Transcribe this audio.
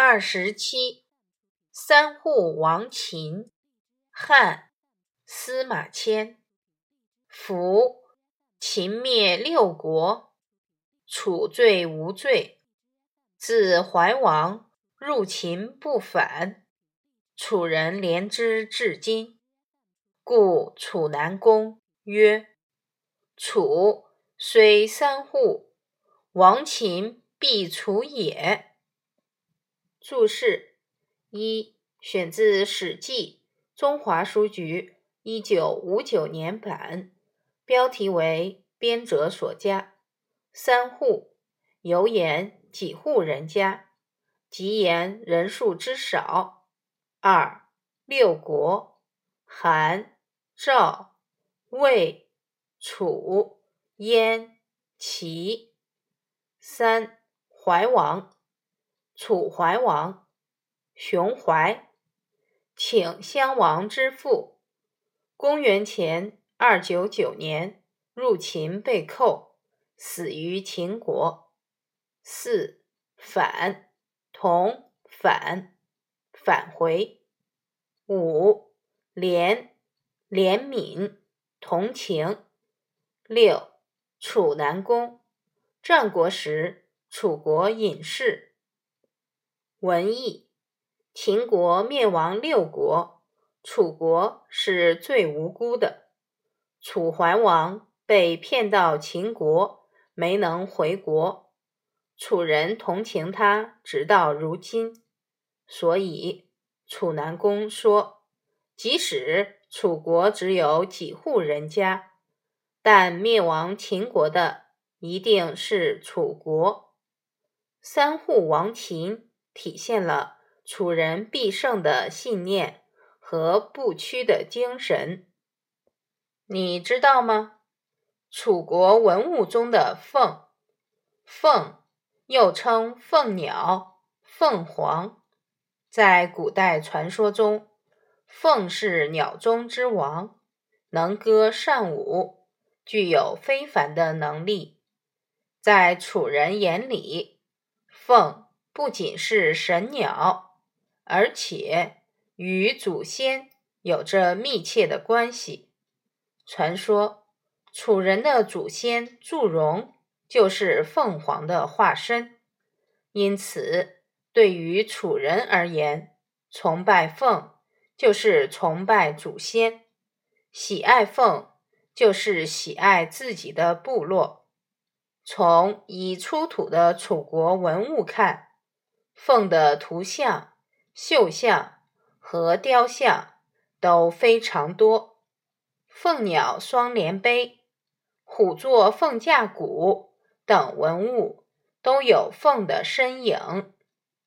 二十七，三户亡秦，汉，司马迁。夫秦灭六国，楚罪无罪。自怀王入秦不返，楚人怜之至今。故楚南公曰：“楚虽三户，亡秦必楚也。”注释一：选自《史记·中华书局》一九五九年版，标题为编者所加。三户有言几户人家，即言人数之少。二六国：韩、赵、魏、楚、燕、齐。三怀王。楚怀王熊怀，请襄王之父。公元前二九九年入秦被寇，死于秦国。四返同返返回。五怜怜悯同情。六楚南宫，战国时楚国隐士。文艺，秦国灭亡六国，楚国是最无辜的。楚怀王被骗到秦国，没能回国，楚人同情他，直到如今。所以楚南公说，即使楚国只有几户人家，但灭亡秦国的一定是楚国。三户亡秦。体现了楚人必胜的信念和不屈的精神。你知道吗？楚国文物中的凤，凤又称凤鸟、凤凰，在古代传说中，凤是鸟中之王，能歌善舞，具有非凡的能力。在楚人眼里，凤。不仅是神鸟，而且与祖先有着密切的关系。传说楚人的祖先祝融就是凤凰的化身，因此对于楚人而言，崇拜凤就是崇拜祖先，喜爱凤就是喜爱自己的部落。从已出土的楚国文物看。凤的图像、绣像和雕像都非常多。凤鸟双联杯、虎座凤架鼓等文物都有凤的身影。